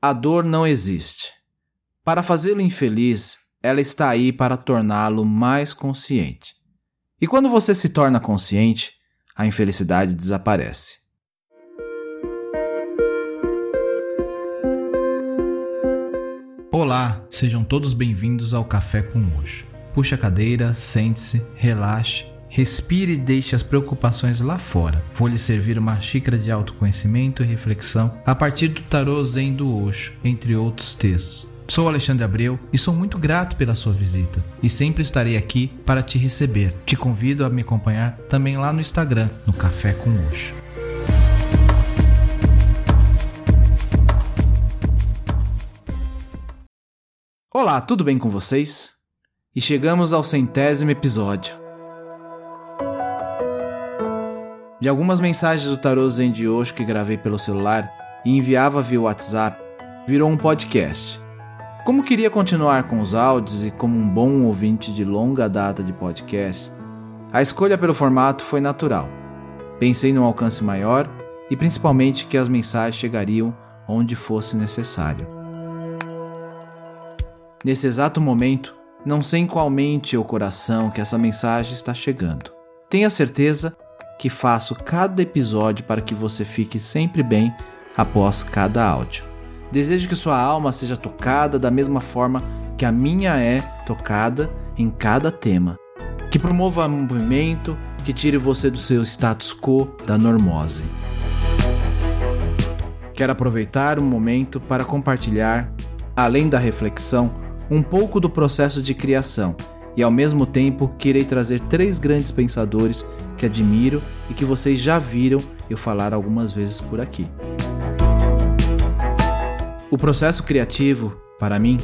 A dor não existe. Para fazê-lo infeliz, ela está aí para torná-lo mais consciente. E quando você se torna consciente, a infelicidade desaparece. Olá, sejam todos bem-vindos ao Café com Hoje. Puxe a cadeira, sente-se, relaxe, respire e deixe as preocupações lá fora. Vou lhe servir uma xícara de autoconhecimento e reflexão a partir do tarô Zen do Osho, entre outros textos. Sou Alexandre Abreu e sou muito grato pela sua visita e sempre estarei aqui para te receber. Te convido a me acompanhar também lá no Instagram, no Café com Oxo. Olá, tudo bem com vocês? E chegamos ao centésimo episódio. De algumas mensagens do Tarô Zen de Osho que gravei pelo celular e enviava via WhatsApp, virou um podcast como queria continuar com os áudios e como um bom ouvinte de longa data de podcast, a escolha pelo formato foi natural. Pensei num alcance maior e principalmente que as mensagens chegariam onde fosse necessário. Nesse exato momento, não sei em qual mente ou coração que essa mensagem está chegando. Tenha certeza que faço cada episódio para que você fique sempre bem após cada áudio. Desejo que sua alma seja tocada da mesma forma que a minha é tocada em cada tema. Que promova movimento, que tire você do seu status quo da normose. Quero aproveitar o momento para compartilhar, além da reflexão, um pouco do processo de criação e ao mesmo tempo querei trazer três grandes pensadores que admiro e que vocês já viram eu falar algumas vezes por aqui. O processo criativo, para mim,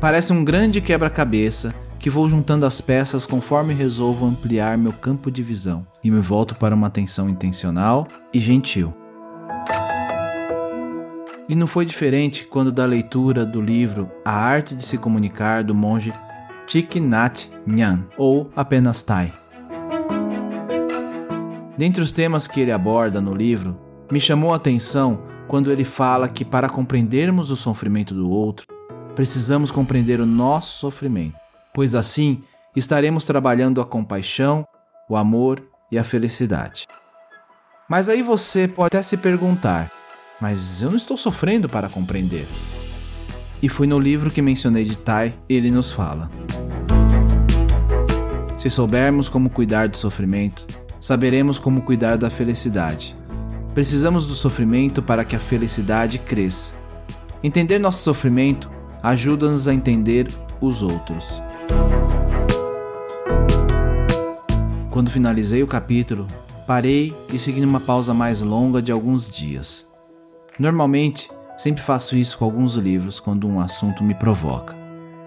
parece um grande quebra-cabeça que vou juntando as peças conforme resolvo ampliar meu campo de visão e me volto para uma atenção intencional e gentil. E não foi diferente quando da leitura do livro A Arte de se Comunicar do monge Thich Nhat Nhan, ou apenas Thai. Dentre os temas que ele aborda no livro, me chamou a atenção quando ele fala que para compreendermos o sofrimento do outro, precisamos compreender o nosso sofrimento, pois assim estaremos trabalhando a compaixão, o amor e a felicidade. Mas aí você pode até se perguntar: mas eu não estou sofrendo para compreender. E foi no livro que mencionei de Tai, ele nos fala: Se soubermos como cuidar do sofrimento, saberemos como cuidar da felicidade. Precisamos do sofrimento para que a felicidade cresça. Entender nosso sofrimento ajuda-nos a entender os outros. Quando finalizei o capítulo, parei e segui uma pausa mais longa de alguns dias. Normalmente, sempre faço isso com alguns livros quando um assunto me provoca.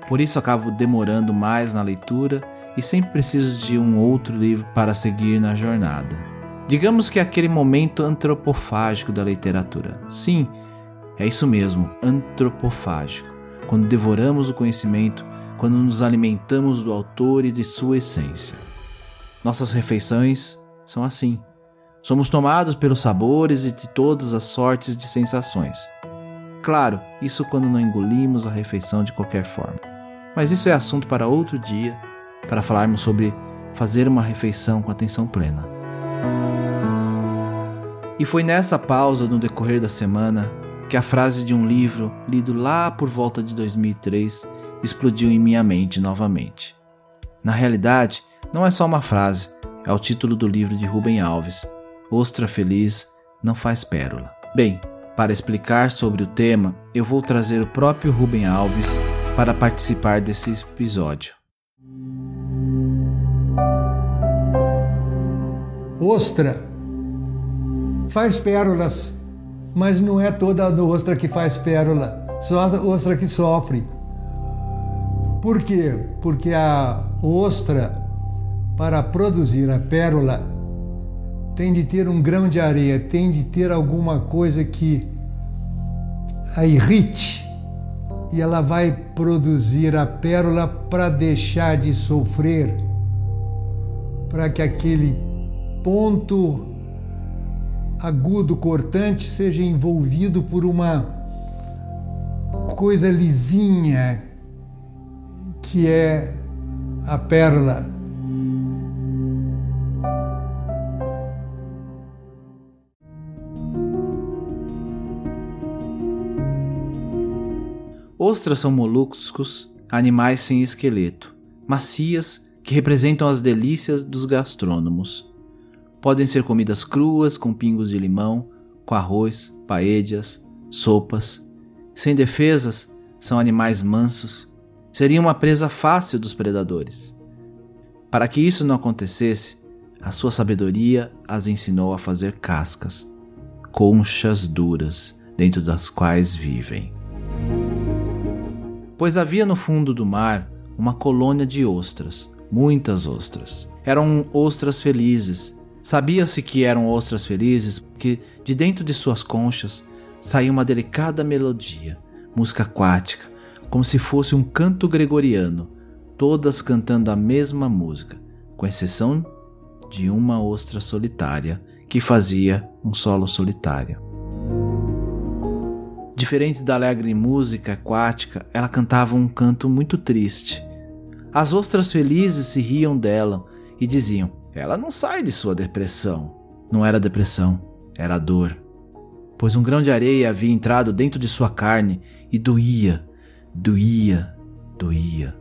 Por isso acabo demorando mais na leitura e sempre preciso de um outro livro para seguir na jornada. Digamos que é aquele momento antropofágico da literatura. Sim, é isso mesmo, antropofágico. Quando devoramos o conhecimento, quando nos alimentamos do autor e de sua essência. Nossas refeições são assim. Somos tomados pelos sabores e de todas as sortes de sensações. Claro, isso quando não engolimos a refeição de qualquer forma. Mas isso é assunto para outro dia, para falarmos sobre fazer uma refeição com atenção plena. E foi nessa pausa no decorrer da semana que a frase de um livro lido lá por volta de 2003 explodiu em minha mente novamente. Na realidade, não é só uma frase, é o título do livro de Rubem Alves, Ostra Feliz Não Faz Pérola. Bem, para explicar sobre o tema, eu vou trazer o próprio Rubem Alves para participar desse episódio. Ostra faz pérolas, mas não é toda a ostra que faz pérola, só a ostra que sofre. Por quê? Porque a ostra, para produzir a pérola, tem de ter um grão de areia, tem de ter alguma coisa que a irrite e ela vai produzir a pérola para deixar de sofrer, para que aquele ponto agudo cortante seja envolvido por uma coisa lisinha que é a pérola. Ostras são moluscos, animais sem esqueleto, macias que representam as delícias dos gastrônomos. Podem ser comidas cruas com pingos de limão, com arroz, paellas, sopas. Sem defesas, são animais mansos. Seriam uma presa fácil dos predadores. Para que isso não acontecesse, a sua sabedoria as ensinou a fazer cascas, conchas duras, dentro das quais vivem. Pois havia no fundo do mar uma colônia de ostras, muitas ostras. Eram ostras felizes. Sabia-se que eram ostras felizes porque de dentro de suas conchas saía uma delicada melodia, música aquática, como se fosse um canto gregoriano, todas cantando a mesma música, com exceção de uma ostra solitária que fazia um solo solitário. Diferente da alegre música aquática, ela cantava um canto muito triste, as ostras felizes se riam dela e diziam: Ela não sai de sua depressão. Não era depressão, era dor. Pois um grão de areia havia entrado dentro de sua carne e doía, doía, doía.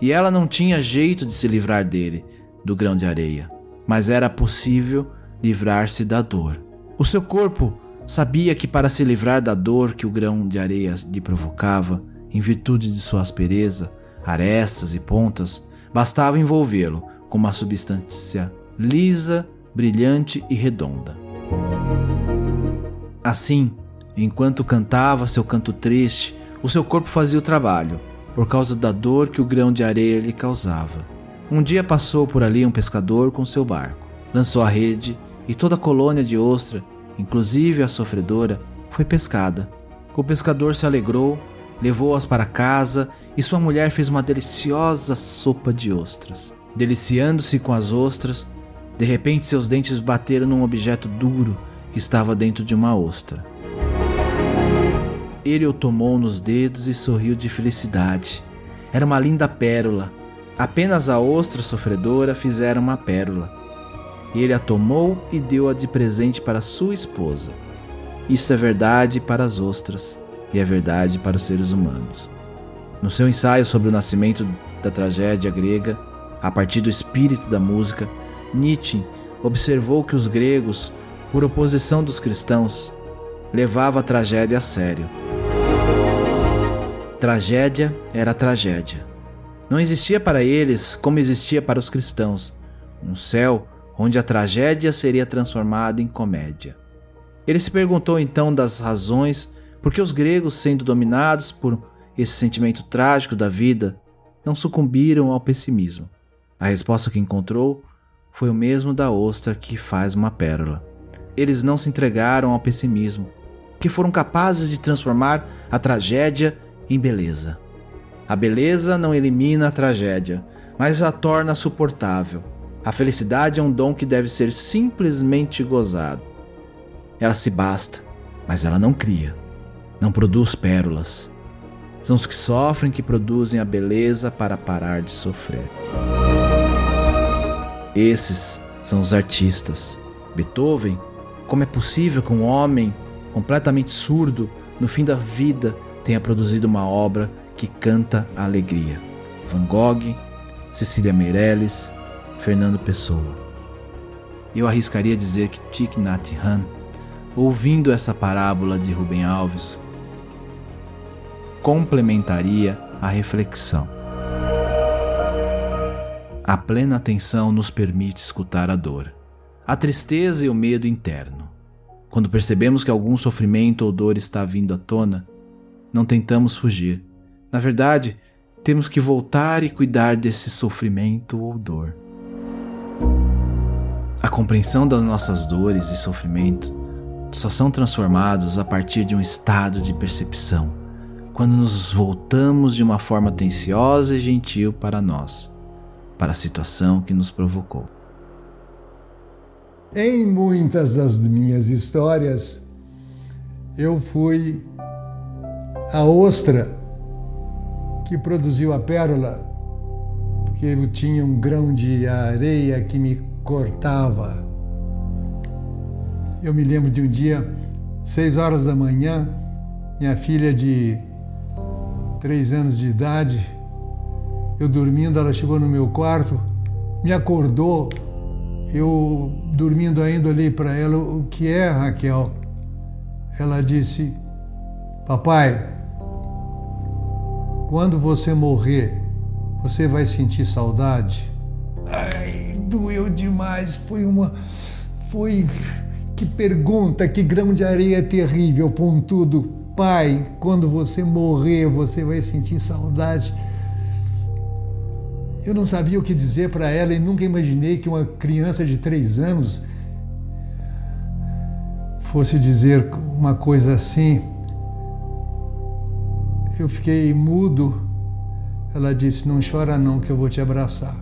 E ela não tinha jeito de se livrar dele, do grão de areia, mas era possível livrar-se da dor. O seu corpo sabia que para se livrar da dor que o grão de areia lhe provocava, em virtude de sua aspereza, arestas e pontas, bastava envolvê-lo com uma substância lisa, brilhante e redonda. Assim, enquanto cantava seu canto triste, o seu corpo fazia o trabalho, por causa da dor que o grão de areia lhe causava. Um dia passou por ali um pescador com seu barco, lançou a rede e toda a colônia de ostra, inclusive a sofredora, foi pescada. O pescador se alegrou, levou-as para casa e sua mulher fez uma deliciosa sopa de ostras. Deliciando-se com as ostras, de repente seus dentes bateram num objeto duro que estava dentro de uma ostra. Ele o tomou nos dedos e sorriu de felicidade. Era uma linda pérola. Apenas a ostra sofredora fizera uma pérola. Ele a tomou e deu-a de presente para sua esposa. Isso é verdade para as ostras e é verdade para os seres humanos. No seu ensaio sobre o nascimento da tragédia grega, a partir do espírito da música, Nietzsche observou que os gregos, por oposição dos cristãos, levavam a tragédia a sério. Tragédia era tragédia. Não existia para eles como existia para os cristãos, um céu onde a tragédia seria transformada em comédia. Ele se perguntou então das razões por que os gregos, sendo dominados por esse sentimento trágico da vida, não sucumbiram ao pessimismo. A resposta que encontrou foi o mesmo da ostra que faz uma pérola. Eles não se entregaram ao pessimismo, que foram capazes de transformar a tragédia em beleza. A beleza não elimina a tragédia, mas a torna suportável. A felicidade é um dom que deve ser simplesmente gozado. Ela se basta, mas ela não cria, não produz pérolas, são os que sofrem que produzem a beleza para parar de sofrer. Esses são os artistas. Beethoven, como é possível que um homem completamente surdo, no fim da vida, tenha produzido uma obra que canta a alegria? Van Gogh, Cecília Meirelles, Fernando Pessoa. Eu arriscaria dizer que Thich Nhat Hanh, ouvindo essa parábola de Rubem Alves, complementaria a reflexão. A plena atenção nos permite escutar a dor, a tristeza e o medo interno. Quando percebemos que algum sofrimento ou dor está vindo à tona, não tentamos fugir. Na verdade, temos que voltar e cuidar desse sofrimento ou dor. A compreensão das nossas dores e sofrimento só são transformados a partir de um estado de percepção quando nos voltamos de uma forma atenciosa e gentil para nós, para a situação que nos provocou. Em muitas das minhas histórias, eu fui a ostra que produziu a pérola, porque eu tinha um grão de areia que me cortava. Eu me lembro de um dia, seis horas da manhã, minha filha de três anos de idade, eu dormindo, ela chegou no meu quarto, me acordou, eu dormindo ainda olhei para ela, o que é, Raquel? Ela disse, papai, quando você morrer, você vai sentir saudade? Ai, doeu demais, foi uma. Foi. Que pergunta, que grão de areia terrível, pontudo. Pai, quando você morrer, você vai sentir saudade. Eu não sabia o que dizer para ela e nunca imaginei que uma criança de três anos fosse dizer uma coisa assim. Eu fiquei mudo. Ela disse: Não chora, não, que eu vou te abraçar.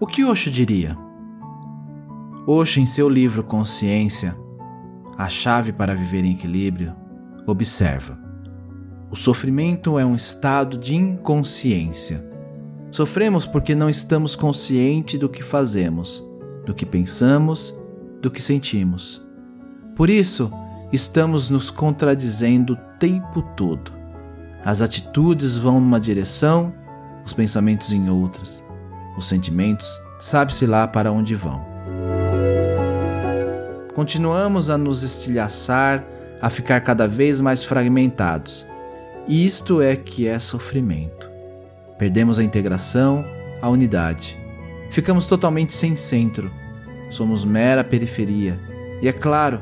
O que Osho diria? Osho, em seu livro Consciência, a chave para viver em equilíbrio, observa: o sofrimento é um estado de inconsciência. Sofremos porque não estamos conscientes do que fazemos, do que pensamos, do que sentimos. Por isso, estamos nos contradizendo o tempo todo. As atitudes vão numa direção, os pensamentos em outras. Os sentimentos, sabe-se lá para onde vão. Continuamos a nos estilhaçar, a ficar cada vez mais fragmentados. Isto é que é sofrimento. Perdemos a integração, a unidade. Ficamos totalmente sem centro. Somos mera periferia. E é claro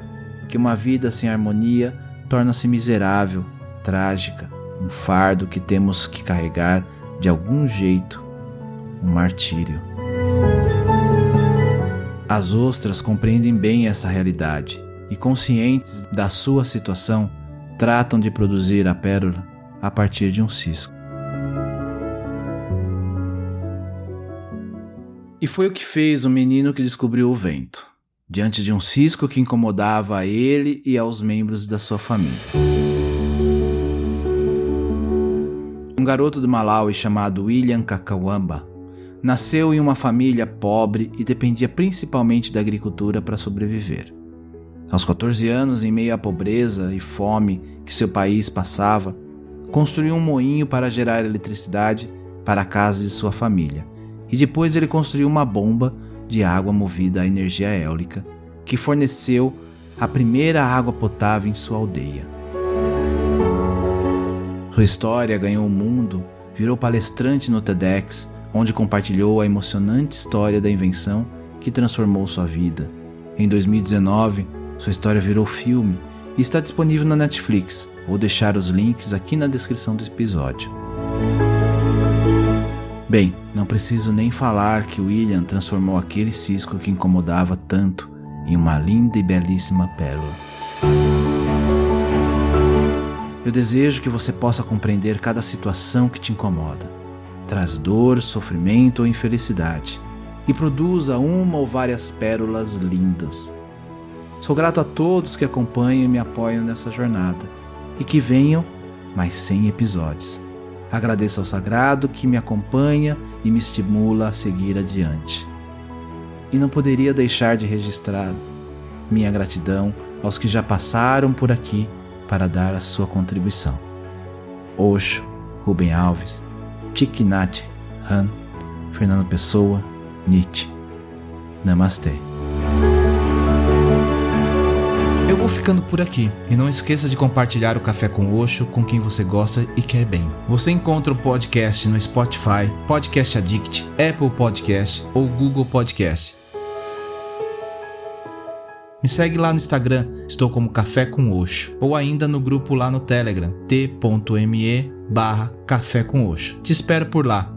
que uma vida sem harmonia torna-se miserável, trágica, um fardo que temos que carregar de algum jeito, um martírio. As ostras compreendem bem essa realidade e, conscientes da sua situação, tratam de produzir a pérola a partir de um cisco. E foi o que fez o menino que descobriu o vento, diante de um cisco que incomodava a ele e aos membros da sua família. Um garoto do Malawi chamado William Kakawamba Nasceu em uma família pobre e dependia principalmente da agricultura para sobreviver. Aos 14 anos, em meio à pobreza e fome que seu país passava, construiu um moinho para gerar eletricidade para a casa de sua família. E depois ele construiu uma bomba de água movida a energia eólica, que forneceu a primeira água potável em sua aldeia. Sua história ganhou o mundo, virou palestrante no TEDx onde compartilhou a emocionante história da invenção que transformou sua vida. Em 2019, sua história virou filme e está disponível na Netflix. Vou deixar os links aqui na descrição do episódio. Bem, não preciso nem falar que William transformou aquele cisco que incomodava tanto em uma linda e belíssima pérola. Eu desejo que você possa compreender cada situação que te incomoda traz dor, sofrimento ou infelicidade e produza uma ou várias pérolas lindas. Sou grato a todos que acompanham e me apoiam nessa jornada e que venham mais 100 episódios. Agradeço ao Sagrado que me acompanha e me estimula a seguir adiante. E não poderia deixar de registrar minha gratidão aos que já passaram por aqui para dar a sua contribuição. Oxo, Rubem Alves, Thich Han, Fernando Pessoa, Nietzsche. Namastê. Eu vou ficando por aqui e não esqueça de compartilhar o Café com Oxo com quem você gosta e quer bem. Você encontra o podcast no Spotify, Podcast Addict, Apple Podcast ou Google Podcast. Me segue lá no Instagram, estou como Café com Oxo, ou ainda no grupo lá no Telegram, t.me barra Café com Oxo. Te espero por lá.